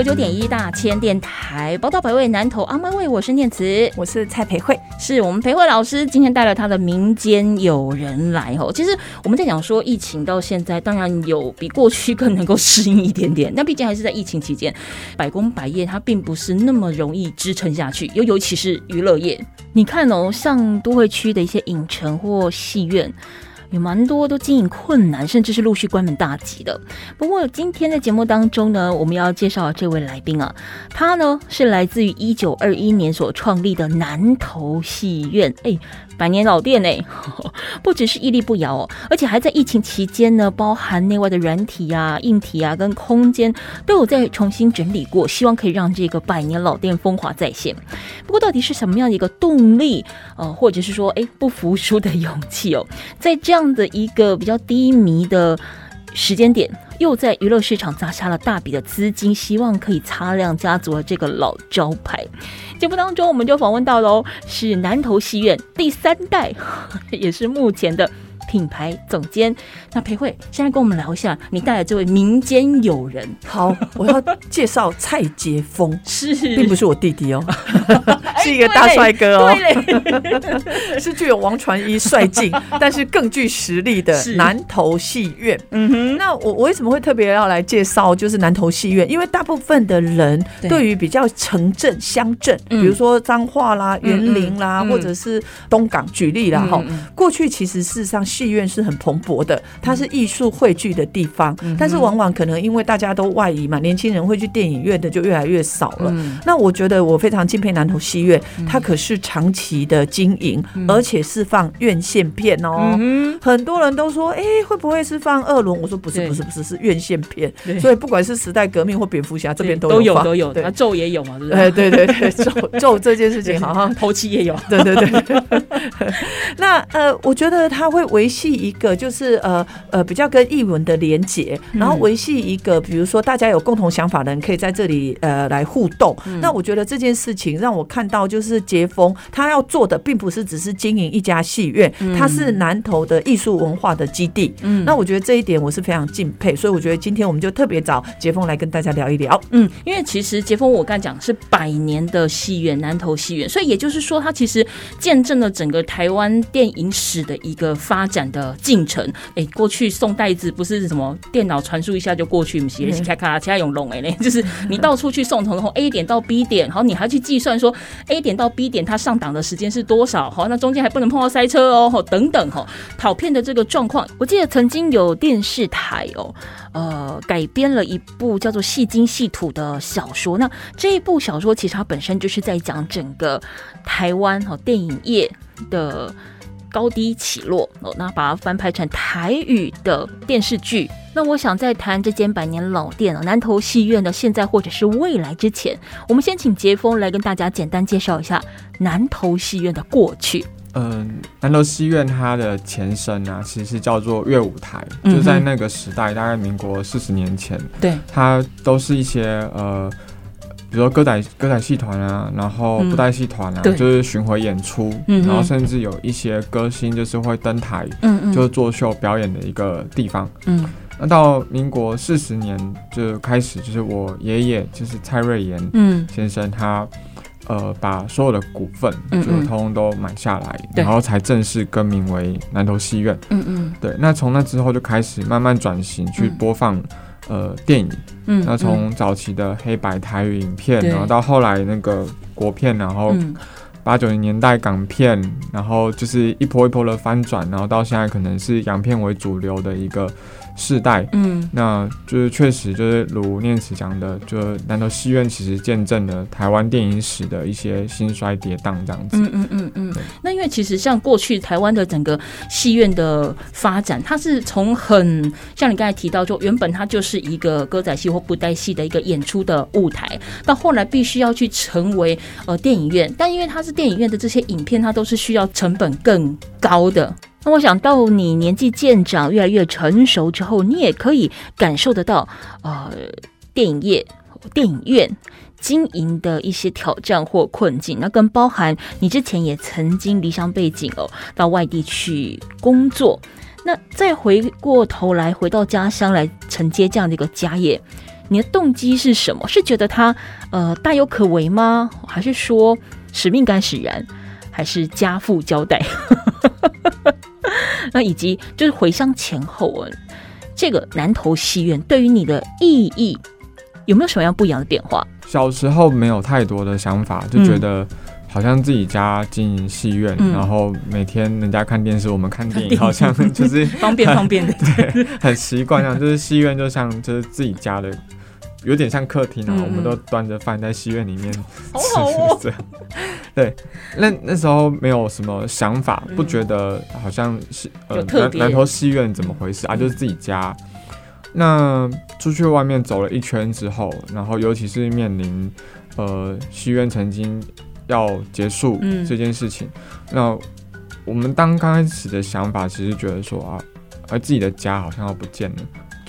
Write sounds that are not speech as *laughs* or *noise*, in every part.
九九点一大千电台，宝岛百味，南投阿妈味，我是念慈。我是蔡培慧，是我们培慧老师今天带了他的民间友人来哦。其实我们在讲说疫情到现在，当然有比过去更能够适应一点点。那毕竟还是在疫情期间，百工百业它并不是那么容易支撑下去，尤尤其是娱乐业。你看哦，像都会区的一些影城或戏院。有蛮多都经营困难，甚至是陆续关门大吉的。不过今天的节目当中呢，我们要介绍这位来宾啊，他呢是来自于一九二一年所创立的南投戏院，哎，百年老店呢，*laughs* 不只是屹立不摇哦，而且还在疫情期间呢，包含内外的软体啊、硬体啊跟空间都有在重新整理过，希望可以让这个百年老店风华再现。不过到底是什么样的一个动力，呃，或者是说，哎，不服输的勇气哦，在。这样的一个比较低迷的时间点，又在娱乐市场砸下了大笔的资金，希望可以擦亮家族的这个老招牌。节目当中，我们就访问到喽，是南头戏院第三代，*laughs* 也是目前的。品牌总监，那裴慧，现在跟我们聊一下你带来这位民间友人。好，我要介绍蔡杰峰，*laughs* 是，并不是我弟弟哦，*laughs* 是一个大帅哥哦，*laughs* 是具有王传一帅劲，但是更具实力的南投戏院。嗯哼，那我我为什么会特别要来介绍就是南投戏院？因为大部分的人对。于比较城镇乡镇，比如说彰化啦、园林啦，或者是东港，举例啦哈，过去其实事实上。戏院是很蓬勃的，它是艺术汇聚的地方，但是往往可能因为大家都外移嘛，年轻人会去电影院的就越来越少了。那我觉得我非常敬佩南投戏院，它可是长期的经营，而且是放院线片哦。很多人都说，哎，会不会是放二轮？我说不是，不是，不是，是院线片。所以不管是时代革命或蝙蝠侠这边都有，都有，那，咒也有嘛，对不对？对对对，咒 *laughs* 咒这件事情好像头七也有，对对对。*laughs* 那呃，我觉得他会维系一个就是呃呃比较跟译文的连接，然后维系一个比如说大家有共同想法的人可以在这里呃来互动。那我觉得这件事情让我看到就是杰峰他要做的并不是只是经营一家戏院，他是南投的艺术文化的基地。嗯，那我觉得这一点我是非常敬佩，所以我觉得今天我们就特别找杰峰来跟大家聊一聊。嗯，因为其实杰峰我刚讲是百年的戏院南投戏院，所以也就是说他其实见证了整个台湾电影史的一个发展的。进程，哎，过去送袋子不是什么电脑传输一下就过去，不是咔咔，其他用龙哎嘞，*laughs* 就是你到处去送，从 A 点到 B 点，然后你还去计算说 A 点到 B 点它上档的时间是多少，好，那中间还不能碰到塞车哦，等等哈，跑片的这个状况，我记得曾经有电视台哦，呃，改编了一部叫做《戏精戏土》的小说，那这一部小说其实它本身就是在讲整个台湾哈电影业的。高低起落哦，那把它翻拍成台语的电视剧。那我想在谈这间百年老店啊，南投戏院的现在或者是未来之前，我们先请杰峰来跟大家简单介绍一下南投戏院的过去。嗯，南投戏院它的前身啊，其实叫做乐舞台，就在那个时代，大概民国四十年前，对，它都是一些呃。比如说歌仔歌仔戏团啊，然后布袋戏团啊，就是巡回演出，然后甚至有一些歌星就是会登台，就是作秀表演的一个地方。嗯，那到民国四十年就开始，就是我爷爷就是蔡瑞妍先生，他呃把所有的股份就通通都买下来，然后才正式更名为南投戏院。嗯嗯，对。那从那之后就开始慢慢转型去播放。呃，电影，嗯，那从早期的黑白台语影片，然后到后来那个国片，然后八九零年代港片，然后就是一波一波的翻转，然后到现在可能是洋片为主流的一个世代，嗯，那就是确实就是如念慈讲的，就难道戏院其实见证了台湾电影史的一些兴衰跌宕这样子。嗯嗯嗯嗯。那因为其实像过去台湾的整个戏院的发展，它是从很像你刚才提到，就原本它就是一个歌仔戏或布袋戏的一个演出的舞台，到后来必须要去成为呃电影院，但因为它是电影院的这些影片，它都是需要成本更高的。那我想到你年纪渐长，越来越成熟之后，你也可以感受得到，呃，电影业、电影院经营的一些挑战或困境。那更包含你之前也曾经离乡背景哦，到外地去工作。那再回过头来，回到家乡来承接这样的一个家业，你的动机是什么？是觉得他呃大有可为吗？还是说使命感使然？还是家父交代？*laughs* 那以及就是回乡前后啊，这个南投戏院对于你的意义有没有什么样不一样的变化？小时候没有太多的想法，就觉得好像自己家经营戏院，然后每天人家看电视，我们看电影，好像就是方便方便的，*laughs* 对，很习惯这样，就是戏院就像就是自己家的。有点像客厅啊，我们都端着饭在戏院里面吃，这样。对，那那时候没有什么想法，不觉得好像是呃南南头戏院怎么回事啊？就是自己家。那出去外面走了一圈之后，然后尤其是面临呃戏院曾经要结束这件事情，那我们当刚开始的想法，其实觉得说啊，而自己的家好像要不见了。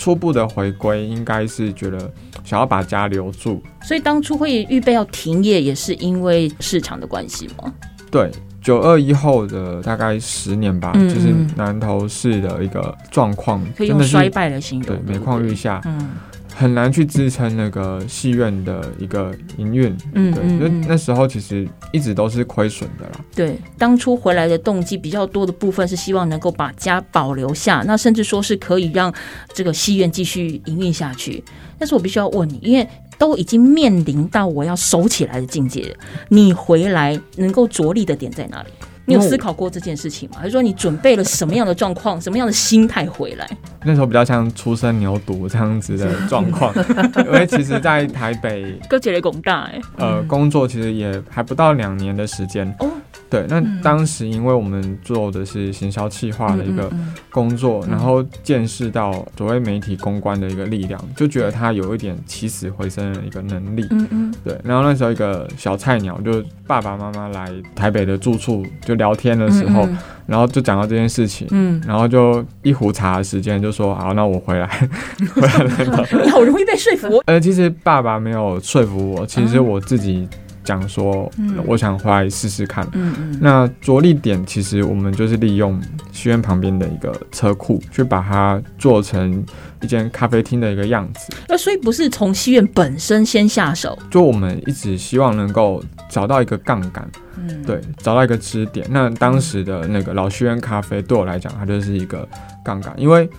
初步的回归应该是觉得想要把家留住，所以当初会预备要停业，也是因为市场的关系吗？对，九二一后的大概十年吧，就是南投市的一个状况，可以用衰败的形容，对，每况愈下。嗯。很难去支撑那个戏院的一个营运，嗯，对，那那时候其实一直都是亏损的啦。对，当初回来的动机比较多的部分是希望能够把家保留下，那甚至说是可以让这个戏院继续营运下去。但是我必须要问你，因为都已经面临到我要收起来的境界，你回来能够着力的点在哪里？你有思考过这件事情吗？还是说你准备了什么样的状况、什么样的心态回来？那时候比较像初生牛犊这样子的状况，*laughs* 因为其实，在台北，哥姐的工大哎，呃，工作其实也还不到两年的时间哦。对，那当时因为我们做的是行销企划的一个工作，然后见识到所谓媒体公关的一个力量，就觉得他有一点起死回生的一个能力。嗯嗯。对，然后那时候一个小菜鸟，就爸爸妈妈来台北的住处就聊天的时候，然后就讲到这件事情，嗯，然后就一壶茶的时间就说好，那我回来。*laughs* 回来了。*laughs* 你好容易被说服。呃，其实爸爸没有说服我，其实我自己。讲说，我想回来试试看。嗯嗯，那着力点其实我们就是利用戏院旁边的一个车库，去把它做成一间咖啡厅的一个样子。那所以不是从戏院本身先下手，就我们一直希望能够找到一个杠杆，嗯，对，找到一个支点。那当时的那个老戏院咖啡对我来讲，它就是一个杠杆，因为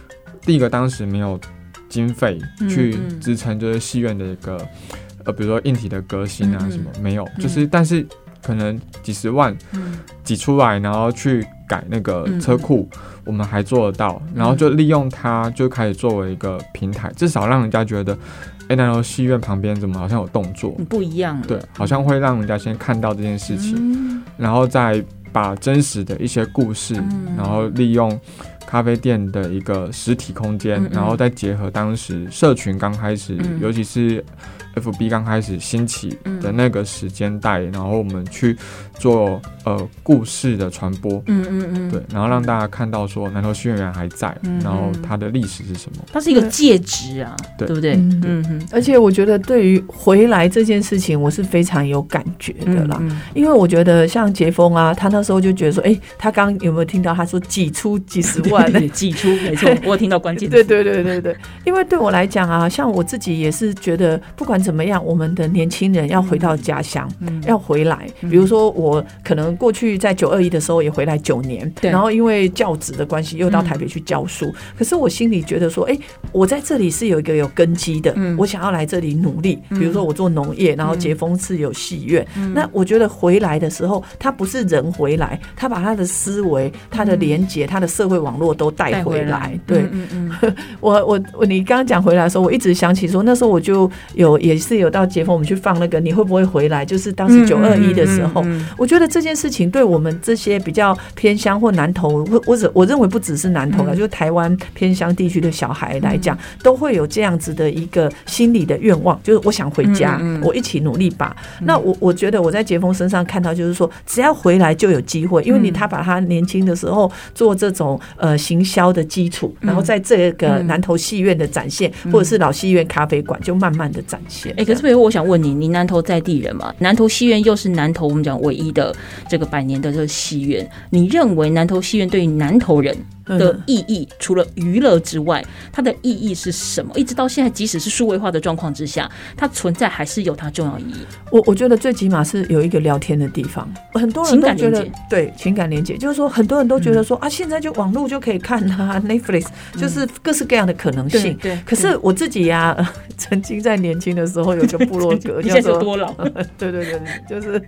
第一个当时没有经费去支撑，就是戏院的一个。呃，比如说硬体的革新啊，什么没有，就是但是可能几十万挤出来，然后去改那个车库，我们还做得到，然后就利用它就开始作为一个平台，至少让人家觉得，哎，那后戏院旁边怎么好像有动作，不一样，对，好像会让人家先看到这件事情，然后再把真实的一些故事，然后利用咖啡店的一个实体空间，然后再结合当时社群刚开始，尤其是。F B 刚开始兴起的那个时间带，然后我们去做呃故事的传播，嗯嗯嗯，对，然后让大家看到说南投戏院员还在，然后它的历史是什么？它是一个介质啊，对不对？嗯哼，而且我觉得对于回来这件事情，我是非常有感觉的啦，因为我觉得像杰峰啊，他那时候就觉得说，哎，他刚有没有听到他说挤出几十万？挤出，没错，*laughs* 我听到关键。对对对对对，因为对我来讲啊，像我自己也是觉得不管。怎么样？我们的年轻人要回到家乡，要回来。比如说，我可能过去在九二一的时候也回来九年，然后因为教职的关系又到台北去教书。可是我心里觉得说，哎，我在这里是有一个有根基的，我想要来这里努力。比如说，我做农业，然后杰峰是有戏院。那我觉得回来的时候，他不是人回来，他把他的思维、他的连接、他的社会网络。络都带回来。对，嗯嗯，*laughs* 我我我，你刚刚讲回来的时候，我一直想起说，那时候我就有也是有到解封，我们去放那个你会不会回来？就是当时九二一的时候，我觉得这件事情对我们这些比较偏乡或南投，或或者我认为不只是南投了，就台湾偏乡地区的小孩来讲，都会有这样子的一个心理的愿望，就是我想回家，我一起努力吧。那我我觉得我在杰峰身上看到，就是说只要回来就有机会，因为你他把他年轻的时候做这种呃行销的基础，然后在这个南投戏院的展现，或者是老戏院咖啡馆，就慢慢的展现。哎，可是，比如我想问你，你南投在地人嘛？南投戏院又是南投我们讲唯一的这个百年的这个戏院，你认为南投戏院对于南投人？的意义除了娱乐之外，它的意义是什么？一直到现在，即使是数位化的状况之下，它存在还是有它重要意义。我我觉得最起码是有一个聊天的地方，很多人都觉得对情感连接，就是说很多人都觉得说啊，现在就网络就可以看啊，*laughs* Netflix 就是各式各样的可能性。对，可是我自己呀，*laughs* 曾经在年轻的时候有个部落格，*laughs* 叫做多老，对对对，就是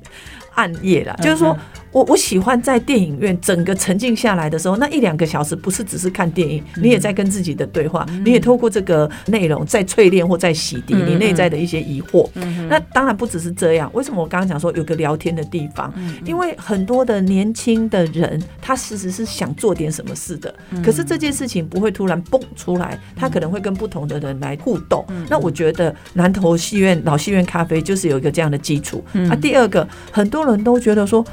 暗夜啦，就是说。我我喜欢在电影院整个沉浸下来的时候，那一两个小时不是只是看电影，你也在跟自己的对话，你也透过这个内容在淬炼或在洗涤你内在的一些疑惑。那当然不只是这样，为什么我刚刚讲说有个聊天的地方？因为很多的年轻的人，他其实是想做点什么事的，可是这件事情不会突然蹦出来，他可能会跟不同的人来互动。那我觉得南投戏院老戏院咖啡就是有一个这样的基础。啊，第二个，很多人都觉得说。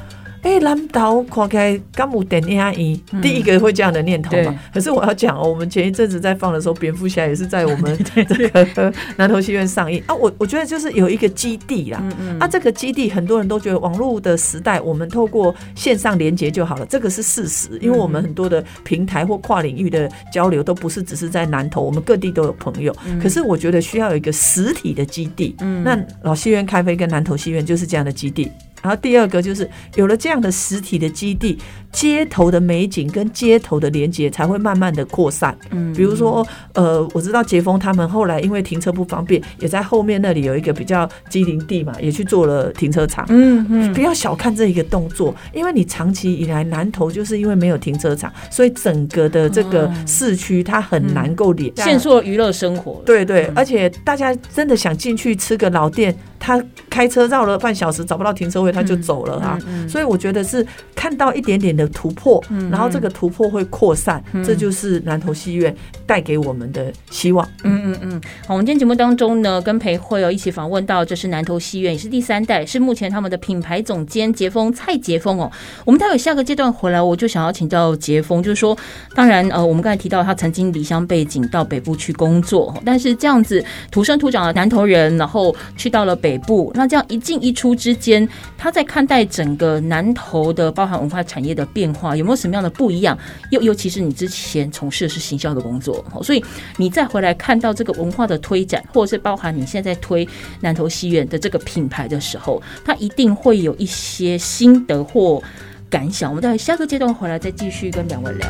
哎，蓝岛看开干木电影，第一个会这样的念头嘛？可是我要讲哦，我们前一阵子在放的时候，蝙蝠侠也是在我们 *laughs* 这个 *laughs* 南投戏院上映啊。我我觉得就是有一个基地啦，啊，这个基地很多人都觉得网络的时代，我们透过线上连接就好了，这个是事实，因为我们很多的平台或跨领域的交流都不是只是在南投，我们各地都有朋友。可是我觉得需要有一个实体的基地，那老戏院咖啡跟南投戏院就是这样的基地。然后第二个就是有了这样的实体的基地。街头的美景跟街头的连接才会慢慢的扩散。嗯，比如说，呃，我知道杰峰他们后来因为停车不方便，也在后面那里有一个比较机灵地嘛，也去做了停车场。嗯嗯，不要小看这一个动作，因为你长期以来南投就是因为没有停车场，所以整个的这个市区它很难够连，限缩娱乐生活。对对，而且大家真的想进去吃个老店，他开车绕了半小时找不到停车位，他就走了啊。所以我觉得是看到一点点的。突破，然后这个突破会扩散，这就是南投戏院带给我们的希望。嗯嗯嗯，好，我们今天节目当中呢，跟裴慧哦一起访问到，这是南投戏院，也是第三代，是目前他们的品牌总监杰峰蔡杰峰哦。我们待会下个阶段回来，我就想要请教杰峰，就是说，当然呃，我们刚才提到他曾经离乡背景到北部去工作，但是这样子土生土长的南投人，然后去到了北部，那这样一进一出之间，他在看待整个南投的包含文化产业的。变化有没有什么样的不一样？又尤其是你之前从事的是行销的工作，所以你再回来看到这个文化的推展，或者是包含你现在推南投戏院的这个品牌的时候，他一定会有一些心得或感想。我们待下个阶段回来再继续跟两位聊。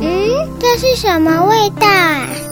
嗯，这是什么味道？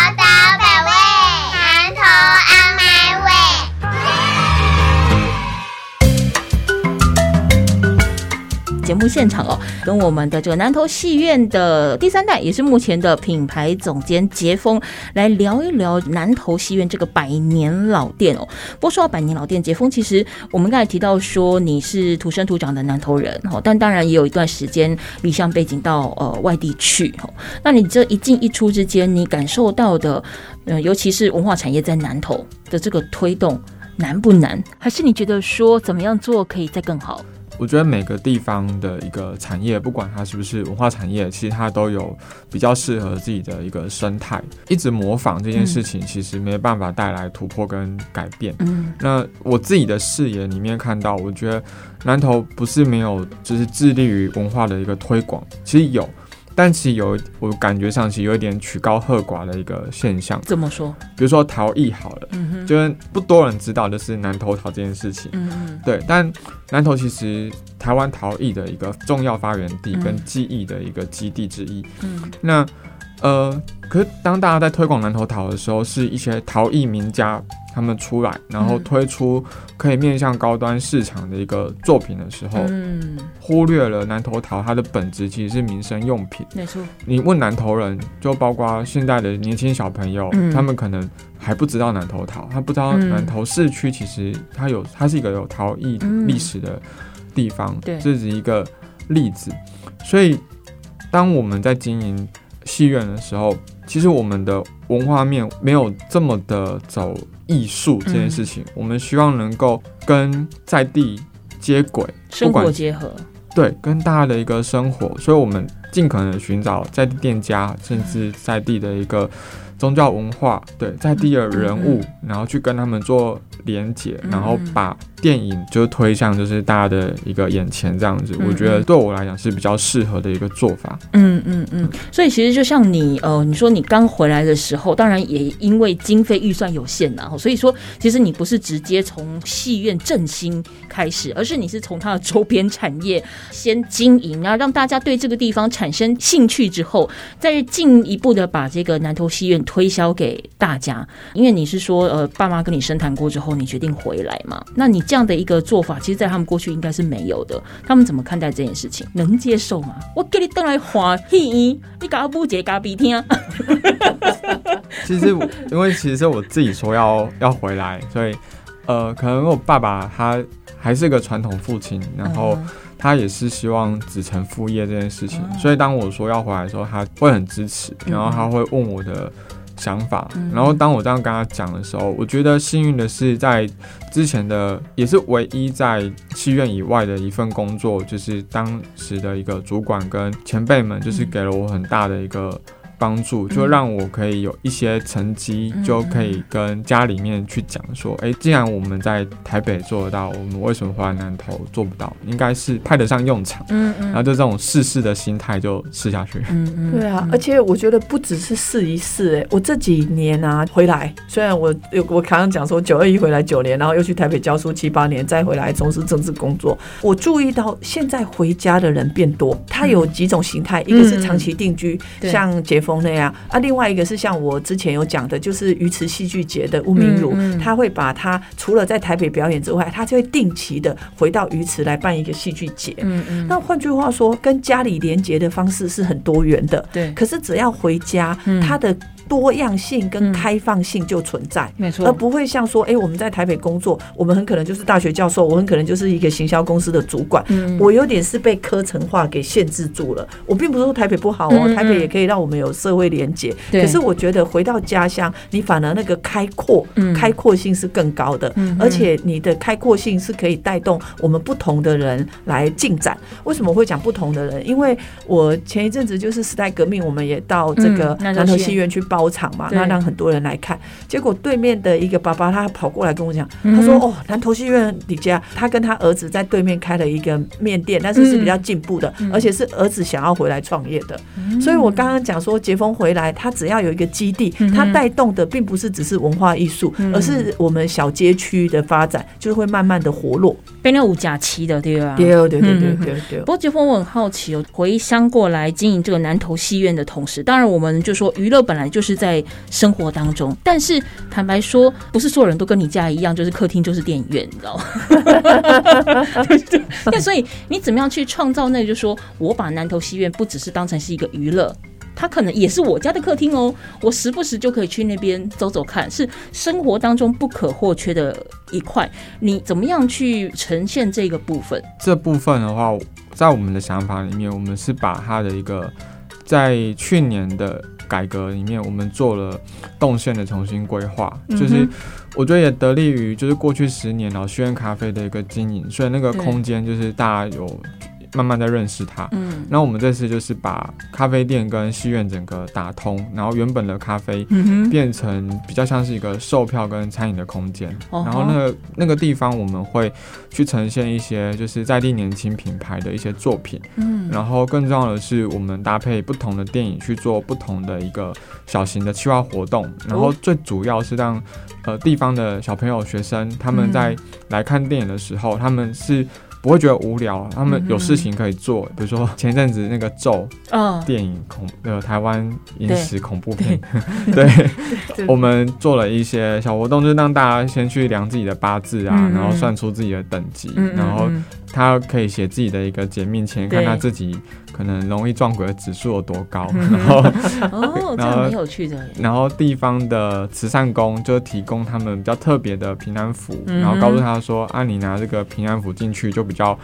节目现场哦，跟我们的这个南投戏院的第三代，也是目前的品牌总监杰峰来聊一聊南投戏院这个百年老店哦。不过说到百年老店，杰峰其实我们刚才提到说你是土生土长的南投人哦，但当然也有一段时间离乡背景到呃外地去哦。那你这一进一出之间，你感受到的，嗯，尤其是文化产业在南投的这个推动难不难？还是你觉得说怎么样做可以再更好？我觉得每个地方的一个产业，不管它是不是文化产业，其实它都有比较适合自己的一个生态。一直模仿这件事情，其实没办法带来突破跟改变。嗯，那我自己的视野里面看到，我觉得南投不是没有，就是致力于文化的一个推广，其实有。但其实有我感觉上其实有一点曲高和寡的一个现象。怎么说？比如说逃逸好了，嗯就是不多人知道就是南投逃这件事情，嗯嗯，对。但南投其实台湾逃逸的一个重要发源地跟记忆的一个基地之一，嗯，那。呃，可是当大家在推广南头陶的时候，是一些陶艺名家他们出来，然后推出可以面向高端市场的一个作品的时候，嗯，忽略了南头陶它的本质其实是民生用品。没错，你问南头人，就包括现在的年轻小朋友，他们可能还不知道南头陶，他不知道南头市区其实它有，它是一个有陶艺历史的地方，对，这是一个例子。所以，当我们在经营。戏院的时候，其实我们的文化面没有这么的走艺术这件事情。我们希望能够跟在地接轨，生活结合，对，跟大家的一个生活。所以我们尽可能寻找在地店家，甚至在地的一个宗教文化，对，在地的人物，然后去跟他们做连接，然后把。电影就推向就是大家的一个眼前这样子，我觉得对我来讲是比较适合的一个做法。嗯嗯嗯，所以其实就像你呃，你说你刚回来的时候，当然也因为经费预算有限呐，所以说其实你不是直接从戏院振兴开始，而是你是从它的周边产业先经营，然后让大家对这个地方产生兴趣之后，再进一步的把这个南投戏院推销给大家。因为你是说呃，爸妈跟你深谈过之后，你决定回来嘛？那你。这样的一个做法，其实，在他们过去应该是没有的。他们怎么看待这件事情？能接受吗？我给你带来花戏，你搞不接，搞鼻听。其实，因为其实我自己说要要回来，所以，呃，可能我爸爸他还是个传统父亲，然后他也是希望子承父业这件事情。所以，当我说要回来的时候，他会很支持，然后他会问我的。想法，然后当我这样跟他讲的时候，我觉得幸运的是，在之前的也是唯一在戏院以外的一份工作，就是当时的一个主管跟前辈们，就是给了我很大的一个。帮助就让我可以有一些成绩，就可以跟家里面去讲说，哎，既然我们在台北做得到，我们为什么回南投做不到？应该是派得上用场。嗯嗯，然后就这种试试的心态就试下去。嗯嗯，对啊，而且我觉得不只是试一试，哎，我这几年啊回来，虽然我有我刚刚讲说九二一回来九年，然后又去台北教书七八年，再回来从事政治工作，我注意到现在回家的人变多，他有几种形态，一个是长期定居，像解封。那样啊，另外一个是像我之前有讲的，就是鱼池戏剧节的吴明儒，他会把他除了在台北表演之外，他就会定期的回到鱼池来办一个戏剧节。嗯嗯。那换句话说，跟家里连接的方式是很多元的。对。可是只要回家，他的。多样性跟开放性就存在，没错，而不会像说，哎，我们在台北工作，我们很可能就是大学教授，我很可能就是一个行销公司的主管，我有点是被科层化给限制住了。我并不是说台北不好哦，台北也可以让我们有社会连结。可是我觉得回到家乡，你反而那个开阔，开阔性是更高的，而且你的开阔性是可以带动我们不同的人来进展。为什么会讲不同的人？因为我前一阵子就是时代革命，我们也到这个南头戏院去报。包场嘛，那让很多人来看。结果对面的一个爸爸，他跑过来跟我讲，他说：“哦，南投戏院李家，他跟他儿子在对面开了一个面店，但是是比较进步的，而且是儿子想要回来创业的。所以我刚刚讲说，杰峰回来，他只要有一个基地，他带动的并不是只是文化艺术，而是我们小街区的发展，就是会慢慢的活络。变成五假期的，对吧？对对对对对对。不过杰峰，我很好奇哦，回乡过来经营这个南投戏院的同时，当然我们就说娱乐本来就是。是在生活当中，但是坦白说，不是所有人都跟你家一样，就是客厅就是电影院，你知道吗？*laughs* 那所以你怎么样去创造？那就说我把南头戏院不只是当成是一个娱乐，它可能也是我家的客厅哦。我时不时就可以去那边走走看，是生活当中不可或缺的一块。你怎么样去呈现这个部分？这部分的话，在我们的想法里面，我们是把它的一个在去年的。改革里面，我们做了动线的重新规划，就是我觉得也得力于就是过去十年老戏院咖啡的一个经营，所以那个空间就是大家有慢慢在认识它。嗯，那我们这次就是把咖啡店跟戏院整个打通，然后原本的咖啡变成比较像是一个售票跟餐饮的空间。然后那个那个地方我们会去呈现一些就是在地年轻品牌的一些作品。嗯，然后更重要的是，我们搭配不同的电影去做不同的一个小型的企划活动。然后最主要是让呃地方的小朋友、学生他们在来看电影的时候，他们是。不会觉得无聊，他们有事情可以做，比如说前一阵子那个咒电影恐呃台湾影史恐怖片，*laughs* 对，我们做了一些小活动，就是让大家先去量自己的八字啊，然后算出自己的等级，然后。他可以写自己的一个解命签，看他自己可能容易撞鬼的指数有多高，然后 *laughs* *laughs* 哦，这样很有趣的。然后地方的慈善工就提供他们比较特别的平安符，然后告诉他说：“啊，你拿这个平安符进去就比较。”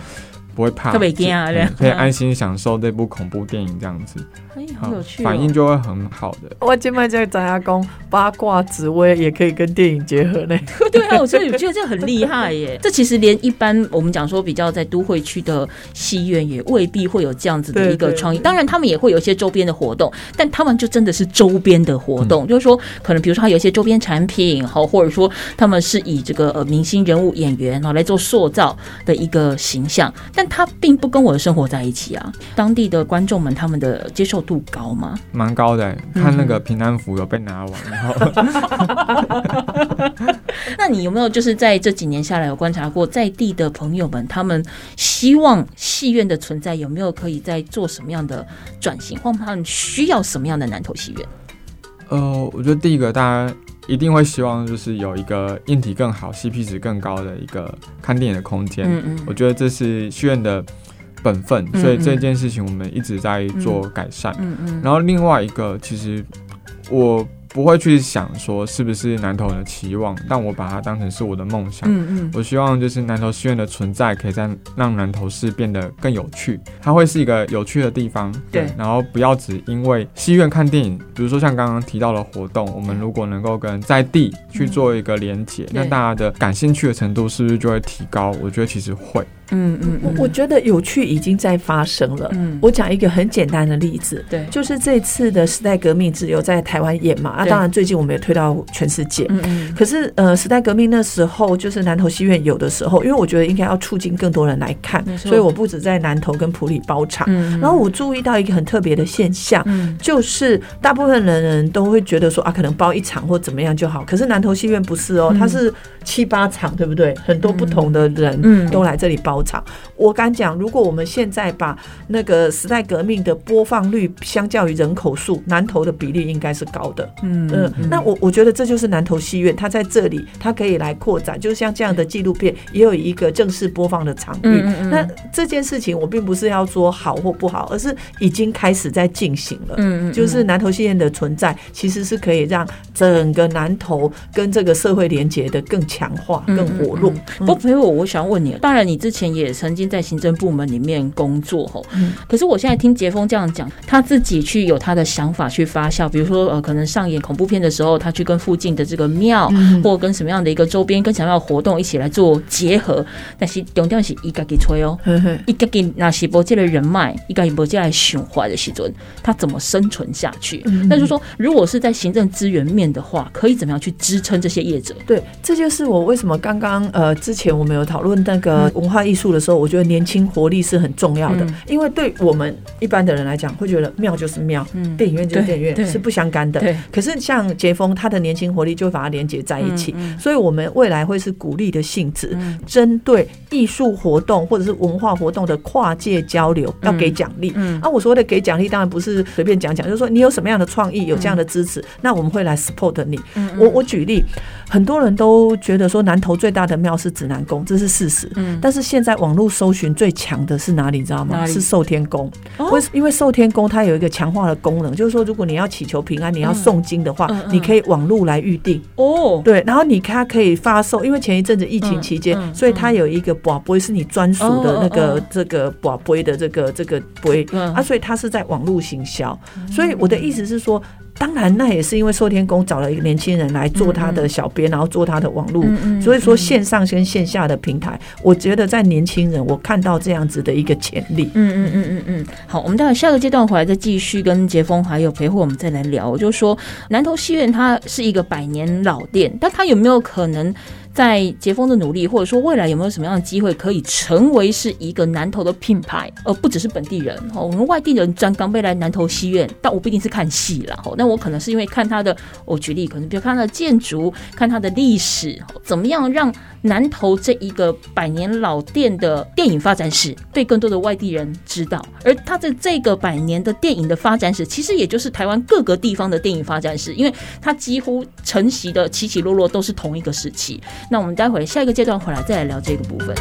不会怕，特别惊啊！可以安心享受这部恐怖电影，这样子，哎，好有趣，反应就会很好的。我今麦在张家公八卦紫薇也可以跟电影结合呢。*laughs* 对啊，我觉得我觉得这很厉害耶。*laughs* 这其实连一般我们讲说比较在都会区的戏院也未必会有这样子的一个创意。当然，他们也会有一些周边的活动，但他们就真的是周边的活动，就是说可能比如说他有一些周边产品，好，或者说他们是以这个呃明星人物演员然后来做塑造的一个形象，但。他并不跟我的生活在一起啊！当地的观众们他们的接受度高吗？蛮高的，看那个平安符有被拿完。然后，那你有没有就是在这几年下来有观察过在地的朋友们，他们希望戏院的存在有没有可以在做什么样的转型，或他们需要什么样的南投戏院？呃，我觉得第一个大家。一定会希望就是有一个硬体更好、CP 值更高的一个看电影的空间。嗯嗯，我觉得这是戏院的本分，所以这件事情我们一直在做改善。嗯嗯，然后另外一个，其实我。不会去想说是不是南投人的期望，但我把它当成是我的梦想。嗯嗯，我希望就是南投戏院的存在，可以在让南投市变得更有趣。它会是一个有趣的地方。对，然后不要只因为戏院看电影，比如说像刚刚提到的活动，我们如果能够跟在地去做一个连接，那大家的感兴趣的程度是不是就会提高？我觉得其实会。嗯嗯，我我觉得有趣已经在发生了。嗯，我讲一个很简单的例子，对，就是这次的时代革命只有在台湾演嘛，啊，当然最近我们也推到全世界。嗯嗯。可是呃，时代革命那时候就是南投戏院有的时候，因为我觉得应该要促进更多人来看，所以我不止在南投跟普里包场。嗯。然后我注意到一个很特别的现象，就是大部分人人都会觉得说啊，可能包一场或怎么样就好。可是南投戏院不是哦，它是七八场，对不对？很多不同的人都来这里包。场，我敢讲，如果我们现在把那个时代革命的播放率相较于人口数，南投的比例应该是高的。嗯嗯，那我我觉得这就是南投戏院，它在这里，它可以来扩展，就像这样的纪录片也有一个正式播放的场域。那这件事情我并不是要说好或不好，而是已经开始在进行了。嗯嗯，就是南投戏院的存在，其实是可以让整个南投跟这个社会连接的更强化、更活络。不，陪我，我想问你，当然你之前。也曾经在行政部门里面工作吼，可是我现在听杰峰这样讲，他自己去有他的想法去发酵，比如说呃，可能上演恐怖片的时候，他去跟附近的这个庙，或跟什么样的一个周边跟什么样的活动一起来做结合。但是重点是一个给吹哦，一个给那些博界的人脉，一个博界来循环的时阵，他怎么生存下去？那就是说，如果是在行政资源面的话，可以怎么样去支撑这些业者？对，这就是我为什么刚刚呃之前我们有讨论那个文化艺。术的时候，我觉得年轻活力是很重要的，因为对我们一般的人来讲，会觉得庙就是庙，电影院就是电影院，是不相干的。可是像杰峰，他的年轻活力就把它连接在一起，所以我们未来会是鼓励的性质，针对艺术活动或者是文化活动的跨界交流，要给奖励。嗯。啊，我说的给奖励，当然不是随便讲讲，就是说你有什么样的创意，有这样的支持，那我们会来 support 你。我我举例，很多人都觉得说南投最大的庙是指南宫，这是事实。嗯，但是现在网络搜寻最强的是哪里？你知道吗？是寿天宫。为因为寿天宫它有一个强化的功能，就是说，如果你要祈求平安，你要诵经的话，你可以网络来预定。哦，对，然后你它可以发售，因为前一阵子疫情期间，所以它有一个宝杯是你专属的那个这个宝杯的这个这个杯啊，所以它是在网络行销。所以我的意思是说。当然那也是因为寿天宫找了一个年轻人来做他的小编，然后做他的网络，所以说线上跟线下的平台，我觉得在年轻人我看到这样子的一个潜力。嗯嗯嗯嗯嗯，好，我们待会下个阶段回来再继续跟杰峰还有陪护我们再来聊。我就说南投戏院它是一个百年老店，但它有没有可能？在杰峰的努力，或者说未来有没有什么样的机会可以成为是一个南投的品牌，而不只是本地人哦。我们外地人专刚被来南投戏院，但我不一定是看戏了。那我可能是因为看他的，我举例，可能比如看他的建筑，看他的历史，怎么样让。南投这一个百年老店的电影发展史被更多的外地人知道，而他的这个百年的电影的发展史，其实也就是台湾各个地方的电影发展史，因为它几乎承袭的起起落落都是同一个时期。那我们待会下一个阶段回来再来聊这个部分。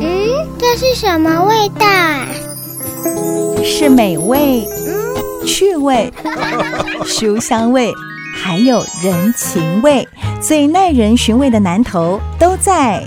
嗯，这是什么味道？是美味，嗯，趣味，*laughs* 书香味。还有人情味，最耐人寻味的南头都在。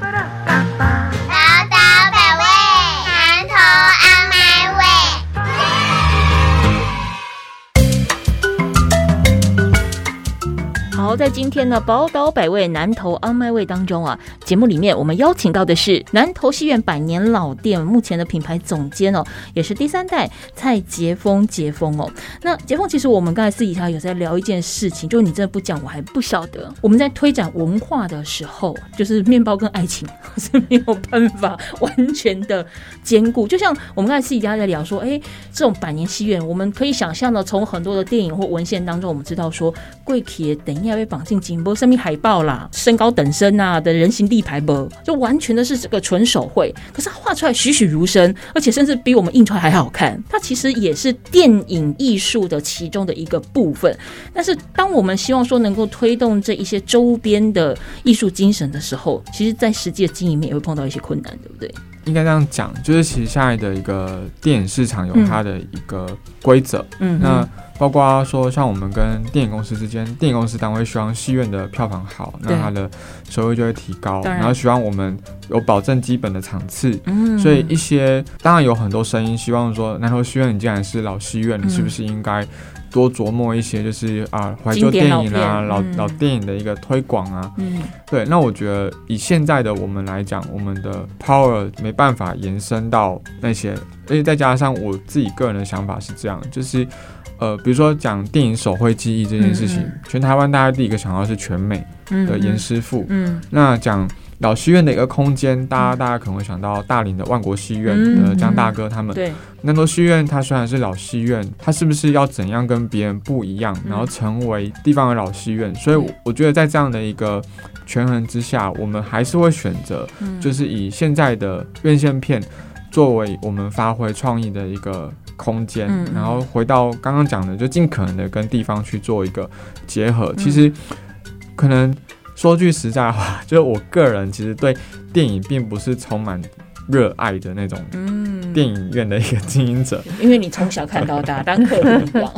在今天呢，宝岛百味南投安麦味当中啊，节目里面我们邀请到的是南投戏院百年老店目前的品牌总监哦，也是第三代蔡杰峰杰峰哦。那杰峰，其实我们刚才私底下有在聊一件事情，就是你真的不讲，我还不晓得。我们在推展文化的时候，就是面包跟爱情 *laughs* 是没有办法完全的兼顾。就像我们刚才私底下在聊说，哎，这种百年戏院，我们可以想象的，从很多的电影或文献当中，我们知道说，贵铁等一下。被绑进紧波生命海报啦，身高等身啊的人形立牌不，就完全的是这个纯手绘，可是画出来栩栩如生，而且甚至比我们印出来还好看。它其实也是电影艺术的其中的一个部分。但是当我们希望说能够推动这一些周边的艺术精神的时候，其实，在实际的经营面也会碰到一些困难，对不对？应该这样讲，就是其实现在的一个电影市场有它的一个规则，嗯，那。包括说，像我们跟电影公司之间，电影公司单位希望戏院的票房好，那它的收入就会提高。然后希望我们有保证基本的场次。嗯。所以一些当然有很多声音，希望说南投戏院你既然是老戏院，你是不是应该多琢磨一些，就是啊怀旧电影啊、老老电影的一个推广啊？嗯。对，那我觉得以现在的我们来讲，我们的 power 没办法延伸到那些，而且再加上我自己个人的想法是这样，就是。呃，比如说讲电影手绘记忆这件事情，全台湾大家第一个想到是全美的严师傅。嗯，那讲老戏院的一个空间，大家大家可能会想到大林的万国戏院呃江大哥他们。对，南投戏院它虽然是老戏院，它是不是要怎样跟别人不一样，然后成为地方的老戏院？所以我觉得在这样的一个权衡之下，我们还是会选择，就是以现在的院线片作为我们发挥创意的一个。空间，然后回到刚刚讲的，就尽可能的跟地方去做一个结合。其实，可能说句实在话，*laughs* 就是我个人其实对电影并不是充满热爱的那种，嗯，电影院的一个经营者。因为你从小看到大，当客人一样。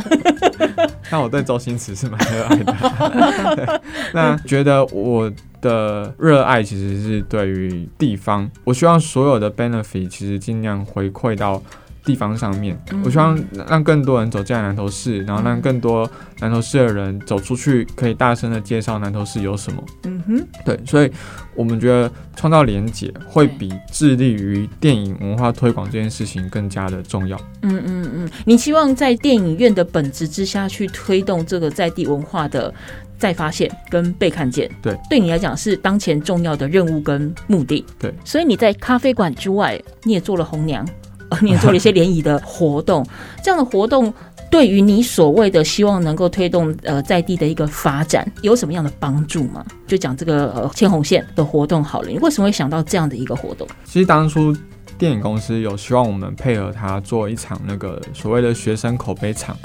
*laughs* 那我对周星驰是蛮热爱的。*laughs* 那觉得我的热爱其实是对于地方，我希望所有的 benefit 其实尽量回馈到。地方上面，我希望让更多人走进来南投市，然后让更多南投市的人走出去，可以大声的介绍南投市有什么。嗯哼，对，所以我们觉得创造连结会比致力于电影文化推广这件事情更加的重要。嗯嗯嗯，你希望在电影院的本质之下去推动这个在地文化的再发现跟被看见。对，对你来讲是当前重要的任务跟目的。对，所以你在咖啡馆之外，你也做了红娘。你也做了一些联谊的活动，这样的活动对于你所谓的希望能够推动呃在地的一个发展有什么样的帮助吗？就讲这个呃牵红线的活动好了，你为什么会想到这样的一个活动？其实当初电影公司有希望我们配合他做一场那个所谓的学生口碑场，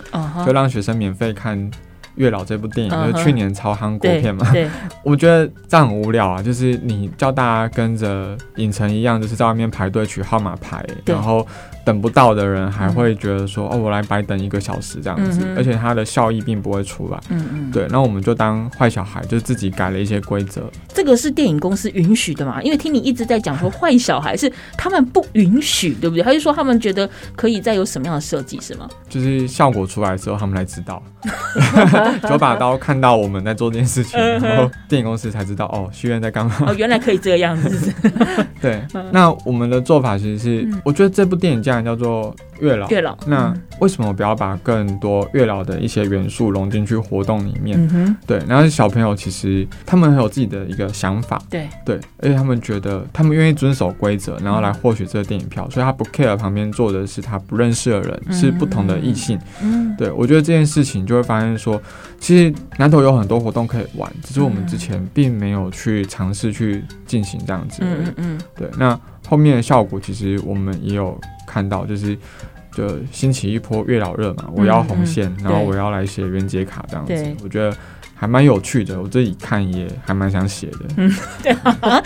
就让学生免费看。月老这部电影就是去年超韩国片嘛，*laughs* 我觉得这样很无聊啊。就是你叫大家跟着影城一样，就是在外面排队取号码牌，然后等不到的人还会觉得说，哦，我来白等一个小时这样子，而且它的效益并不会出来。嗯嗯，对，那我们就当坏小孩，就自己改了一些规则。这个是电影公司允许的嘛？因为听你一直在讲说坏小孩是他们不允许，对不对？还是说他们觉得可以再有什么样的设计是吗？就是效果出来之后，他们才知道。*laughs* 九把刀看到我们在做这件事情，*laughs* 然后电影公司才知道哦，徐院在干嘛？哦，原来可以这个样子。*laughs* 对，那我们的做法其实是，我觉得这部电影既然叫做。月老，月老，那为什么不要把更多月老的一些元素融进去活动里面？对，然后小朋友其实他们很有自己的一个想法，对对，而且他们觉得他们愿意遵守规则，然后来获取这个电影票，所以他不 care 旁边坐的是他不认识的人，是不同的异性。嗯，对我觉得这件事情就会发现说，其实南头有很多活动可以玩，只是我们之前并没有去尝试去进行这样子。嗯嗯，对，那后面的效果其实我们也有。看到就是就兴起一波月老热嘛，我要红线，然后我要来写原解卡这样子，我觉得。还蛮有趣的，我自己看也还蛮想写的。嗯，对 *laughs* 啊。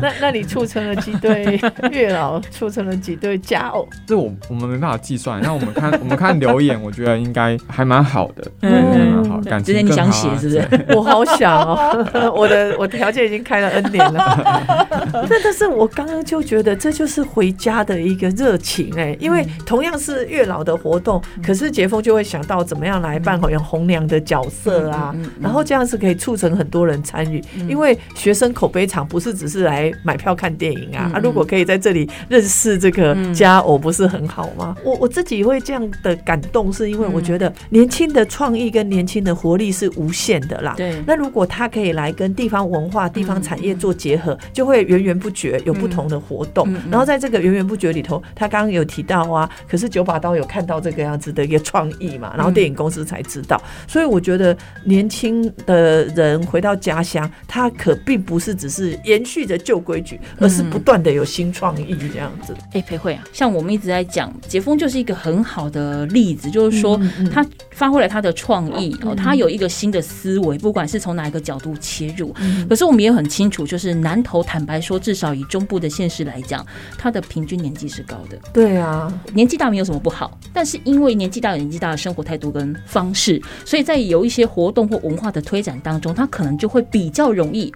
那那你促成了几对月老？促成了几对佳偶？这我我们没办法计算。那我们看我们看留言，我觉得应该还蛮好的，嗯，蛮好。感情你想写是不是？*laughs* 我好想哦，*laughs* 我的我条件已经开了 N 年了。但但是我刚刚就觉得这就是回家的一个热情哎，因为同样是月老的活动，可是杰峰就会想到怎么样来扮好像红娘的角色啊。然后这样是可以促成很多人参与，因为学生口碑场不是只是来买票看电影啊，啊，如果可以在这里认识这个家偶，不是很好吗？我我自己会这样的感动，是因为我觉得年轻的创意跟年轻的活力是无限的啦。对，那如果他可以来跟地方文化、地方产业做结合，就会源源不绝有不同的活动。然后在这个源源不绝里头，他刚刚有提到啊，可是九把刀有看到这个样子的一个创意嘛，然后电影公司才知道，所以我觉得年轻。新的人回到家乡，他可并不是只是延续着旧规矩，而是不断的有新创意这样子。哎，裴慧啊，像我们一直在讲，杰峰就是一个很好的例子，就是说他发挥了他的创意哦，他有一个新的思维，不管是从哪一个角度切入。可是我们也很清楚，就是南投坦白说，至少以中部的现实来讲，他的平均年纪是高的。对啊，年纪大没有什么不好，但是因为年纪大有年纪大的生活态度跟方式，所以在有一些活动或文化的推展当中，他可能就会比较容易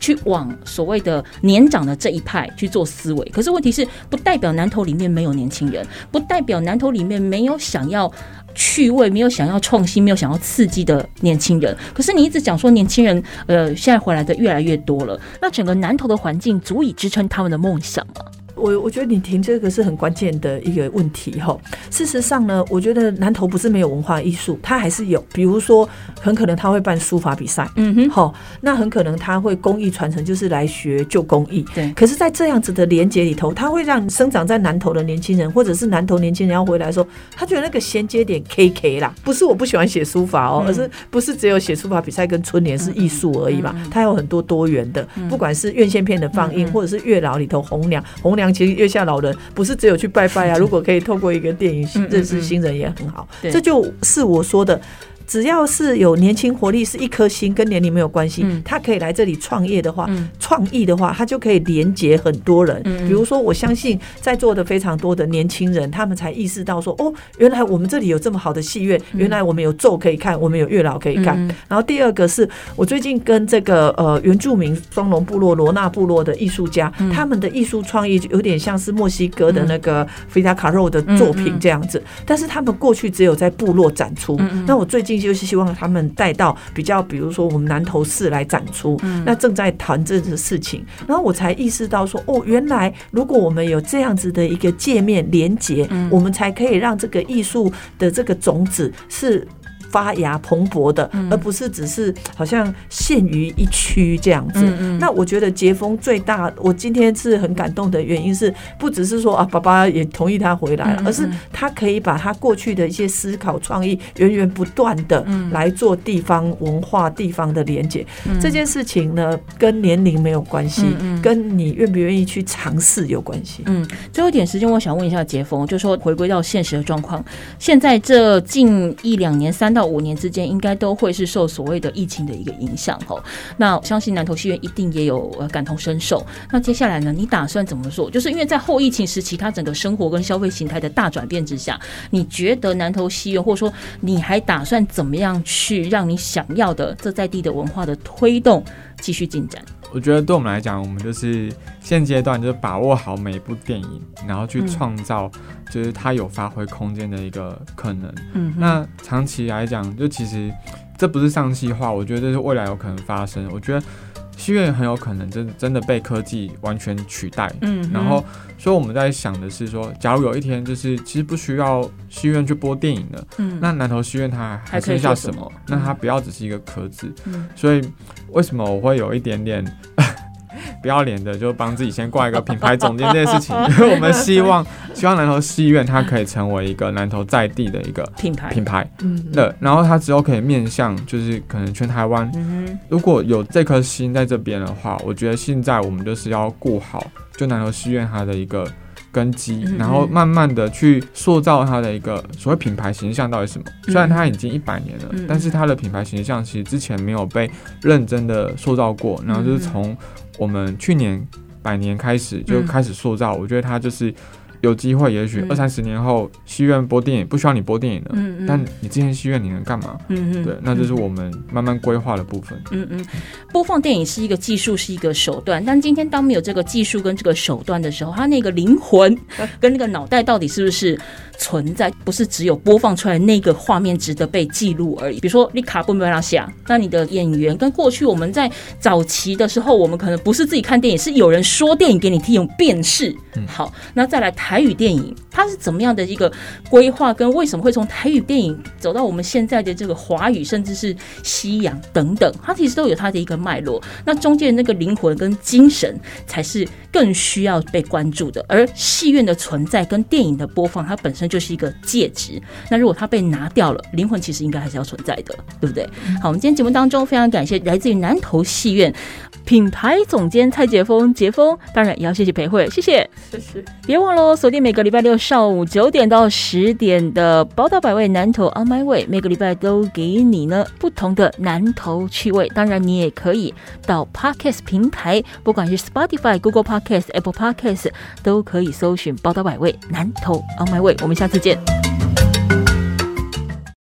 去往所谓的年长的这一派去做思维。可是问题是，不代表南投里面没有年轻人，不代表南投里面没有想要趣味、没有想要创新、没有想要刺激的年轻人。可是你一直讲说年轻人，呃，现在回来的越来越多了，那整个南投的环境足以支撑他们的梦想吗？我我觉得你提这个是很关键的一个问题哈。事实上呢，我觉得南投不是没有文化艺术，它还是有。比如说，很可能他会办书法比赛，嗯哼，好，那很可能他会工艺传承，就是来学旧工艺。对。可是，在这样子的连接里头，它会让生长在南投的年轻人，或者是南投年轻人要回来说，他觉得那个衔接点 K K 啦，不是我不喜欢写书法哦，而是不是只有写书法比赛跟春联是艺术而已嘛？它有很多多元的，不管是院线片的放映，或者是月老里头红娘红娘。其实月下老人不是只有去拜拜啊，*laughs* 如果可以透过一个电影认识新人也很好。这就是我说的。只要是有年轻活力，是一颗心，跟年龄没有关系。他可以来这里创业的话，创意的话，他就可以连接很多人。比如说，我相信在座的非常多的年轻人，他们才意识到说，哦，原来我们这里有这么好的戏院，原来我们有咒可以看，我们有月老可以看。然后第二个是我最近跟这个呃原住民双龙部落罗纳部落的艺术家，他们的艺术创意就有点像是墨西哥的那个菲达卡肉的作品这样子，但是他们过去只有在部落展出。那我最近。就是希望他们带到比较，比如说我们南投市来展出，那正在谈这个事情，然后我才意识到说，哦，原来如果我们有这样子的一个界面连接，我们才可以让这个艺术的这个种子是。发芽蓬勃的，而不是只是好像限于一区这样子。那我觉得杰峰最大，我今天是很感动的原因是，不只是说啊，爸爸也同意他回来了，而是他可以把他过去的一些思考创意源源不断的来做地方文化、地方的连接。这件事情呢，跟年龄没有关系，跟你愿不愿意去尝试有关系。嗯，最后一点时间，我想问一下杰峰，就说回归到现实的状况，现在这近一两年三。到到五年之间，应该都会是受所谓的疫情的一个影响哦。那我相信南投戏院一定也有呃感同身受。那接下来呢，你打算怎么做？就是因为在后疫情时期，它整个生活跟消费形态的大转变之下，你觉得南投戏院，或者说你还打算怎么样去让你想要的这在地的文化的推动继续进展？我觉得对我们来讲，我们就是现阶段就是把握好每一部电影，然后去创造就是它有发挥空间的一个可能。嗯，那长期来讲，就其实这不是上戏化，我觉得这是未来有可能发生。我觉得。戏院很有可能真真的被科技完全取代，嗯，然后所以我们在想的是说，假如有一天就是其实不需要戏院去播电影了，嗯，那南投戏院它还剩下什么？那它不要只是一个壳子，嗯，所以为什么我会有一点点？不要脸的，就帮自己先挂一个品牌总监这件事情，因 *laughs* 为我们希望希望南投戏院它可以成为一个南投在地的一个品牌。品牌，嗯，对，然后它之后可以面向就是可能全台湾，如果有这颗心在这边的话，我觉得现在我们就是要顾好就南投戏院它的一个根基，然后慢慢的去塑造它的一个所谓品牌形象到底什么。虽然它已经一百年了，但是它的品牌形象其实之前没有被认真的塑造过，然后就是从。我们去年百年开始就开始塑造，我觉得它就是有机会，也许二三十年后，戏院播电影不需要你播电影了，嗯嗯，但你之前戏院你能干嘛？嗯嗯，对，那就是我们慢慢规划的部分。嗯嗯，播放电影是一个技术，是一个手段，但今天当没有这个技术跟这个手段的时候，它那个灵魂 *laughs* 跟那个脑袋到底是不是？存在不是只有播放出来那个画面值得被记录而已。比如说你卡布梅拉西亚，那你的演员跟过去我们在早期的时候，我们可能不是自己看电影，是有人说电影给你听，用辨识。好，那再来台语电影，它是怎么样的一个规划？跟为什么会从台语电影走到我们现在的这个华语，甚至是西洋等等？它其实都有它的一个脉络。那中间那个灵魂跟精神，才是更需要被关注的。而戏院的存在跟电影的播放，它本身。就是一个介质，那如果它被拿掉了，灵魂其实应该还是要存在的，对不对？*laughs* 好，我们今天节目当中非常感谢来自于南投戏院品牌总监蔡杰峰，杰峰，当然也要谢谢裴慧，谢谢，谢谢。别忘了锁定每个礼拜六上午九点到十点的《宝岛百味南投 On My Way》，每个礼拜都给你呢不同的南投趣味。当然，你也可以到 Podcast 平台，不管是 Spotify、Google Podcast、Apple Podcast，都可以搜寻《宝岛百味南投 On My Way》。我们下次见。